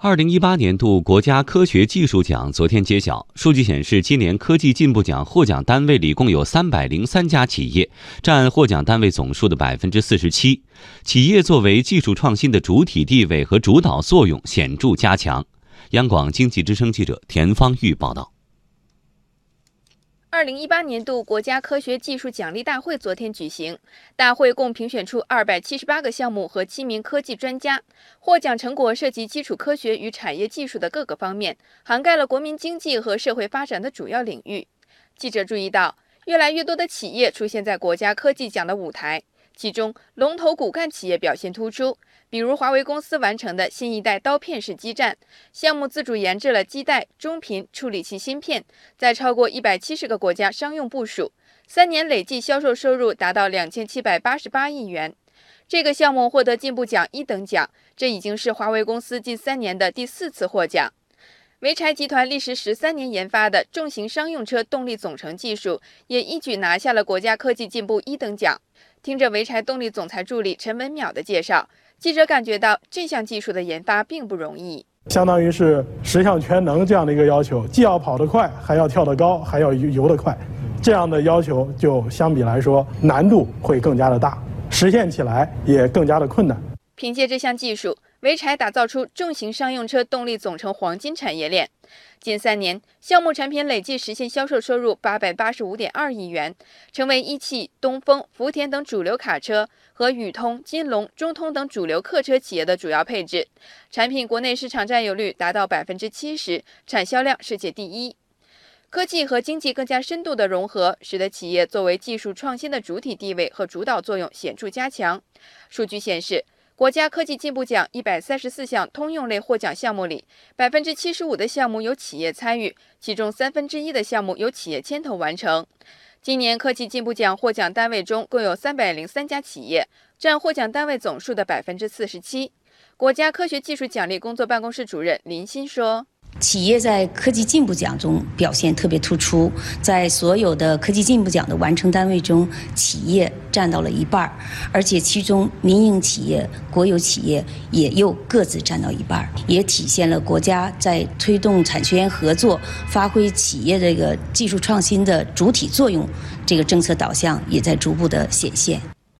二零一八年度国家科学技术奖昨天揭晓，数据显示，今年科技进步奖获奖单位里共有三百零三家企业，占获奖单位总数的百分之四十七。企业作为技术创新的主体地位和主导作用显著加强。央广经济之声记者田方玉报道。二零一八年度国家科学技术奖励大会昨天举行，大会共评选出二百七十八个项目和七名科技专家，获奖成果涉及基础科学与产业技术的各个方面，涵盖了国民经济和社会发展的主要领域。记者注意到，越来越多的企业出现在国家科技奖的舞台。其中，龙头骨干企业表现突出，比如华为公司完成的新一代刀片式基站项目，自主研制了基带、中频处理器芯片，在超过一百七十个国家商用部署，三年累计销售收入达到两千七百八十八亿元。这个项目获得进步奖一等奖，这已经是华为公司近三年的第四次获奖。潍柴集团历时十三年研发的重型商用车动力总成技术，也一举拿下了国家科技进步一等奖。听着潍柴动力总裁助理陈文淼的介绍，记者感觉到这项技术的研发并不容易，相当于是十项全能这样的一个要求，既要跑得快，还要跳得高，还要游得快，这样的要求就相比来说难度会更加的大，实现起来也更加的困难。凭借这项技术。潍柴打造出重型商用车动力总成黄金产业链，近三年项目产品累计实现销售收入八百八十五点二亿元，成为一汽、东风、福田等主流卡车和宇通、金龙、中通等主流客车企业的主要配置，产品国内市场占有率达到百分之七十，产销量世界第一。科技和经济更加深度的融合，使得企业作为技术创新的主体地位和主导作用显著加强。数据显示。国家科技进步奖一百三十四项通用类获奖项目里，百分之七十五的项目由企业参与，其中三分之一的项目由企业牵头完成。今年科技进步奖获奖单位中共有三百零三家企业，占获奖单位总数的百分之四十七。国家科学技术奖励工作办公室主任林欣说。企业在科技进步奖中表现特别突出，在所有的科技进步奖的完成单位中，企业占到了一半儿，而且其中民营企业、国有企业也又各自占到一半儿，也体现了国家在推动产学研合作、发挥企业这个技术创新的主体作用，这个政策导向也在逐步的显现。